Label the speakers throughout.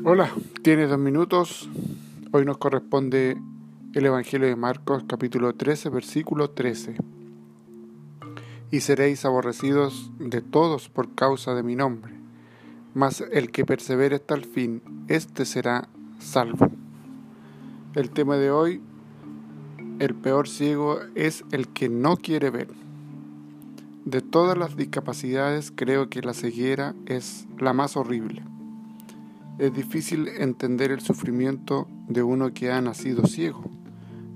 Speaker 1: Hola, tienes dos minutos. Hoy nos corresponde el Evangelio de Marcos capítulo 13, versículo 13. Y seréis aborrecidos de todos por causa de mi nombre, mas el que persevere hasta el fin, éste será salvo. El tema de hoy, el peor ciego es el que no quiere ver. De todas las discapacidades creo que la ceguera es la más horrible es difícil entender el sufrimiento de uno que ha nacido ciego,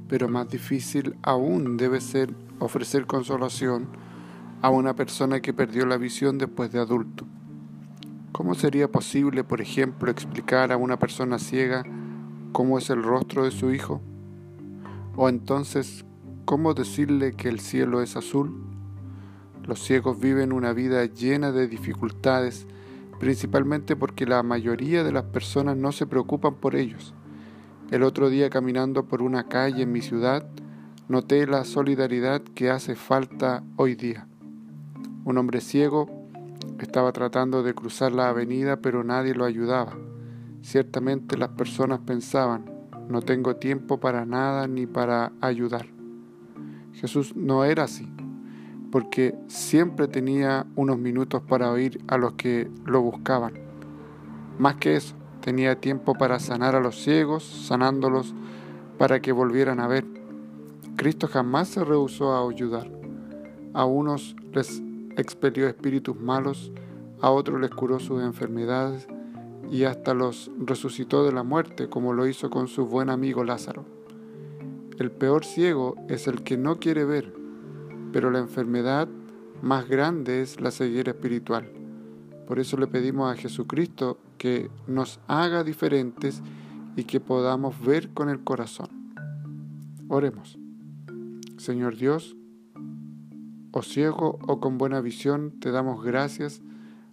Speaker 1: pero más difícil aún debe ser ofrecer consolación a una persona que perdió la visión después de adulto. ¿Cómo sería posible, por ejemplo, explicar a una persona ciega cómo es el rostro de su hijo? ¿O entonces cómo decirle que el cielo es azul? Los ciegos viven una vida llena de dificultades principalmente porque la mayoría de las personas no se preocupan por ellos. El otro día caminando por una calle en mi ciudad, noté la solidaridad que hace falta hoy día. Un hombre ciego estaba tratando de cruzar la avenida pero nadie lo ayudaba. Ciertamente las personas pensaban, no tengo tiempo para nada ni para ayudar. Jesús no era así porque siempre tenía unos minutos para oír a los que lo buscaban. Más que eso, tenía tiempo para sanar a los ciegos, sanándolos para que volvieran a ver. Cristo jamás se rehusó a ayudar. A unos les expelió espíritus malos, a otros les curó sus enfermedades y hasta los resucitó de la muerte, como lo hizo con su buen amigo Lázaro. El peor ciego es el que no quiere ver, pero la enfermedad más grande es la ceguera espiritual. Por eso le pedimos a Jesucristo que nos haga diferentes y que podamos ver con el corazón. Oremos. Señor Dios, o ciego o con buena visión, te damos gracias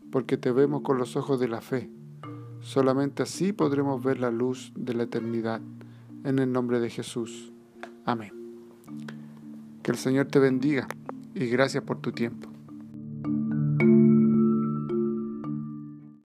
Speaker 1: porque te vemos con los ojos de la fe. Solamente así podremos ver la luz de la eternidad. En el nombre de Jesús. Amén. Que el Señor te bendiga y gracias por tu tiempo.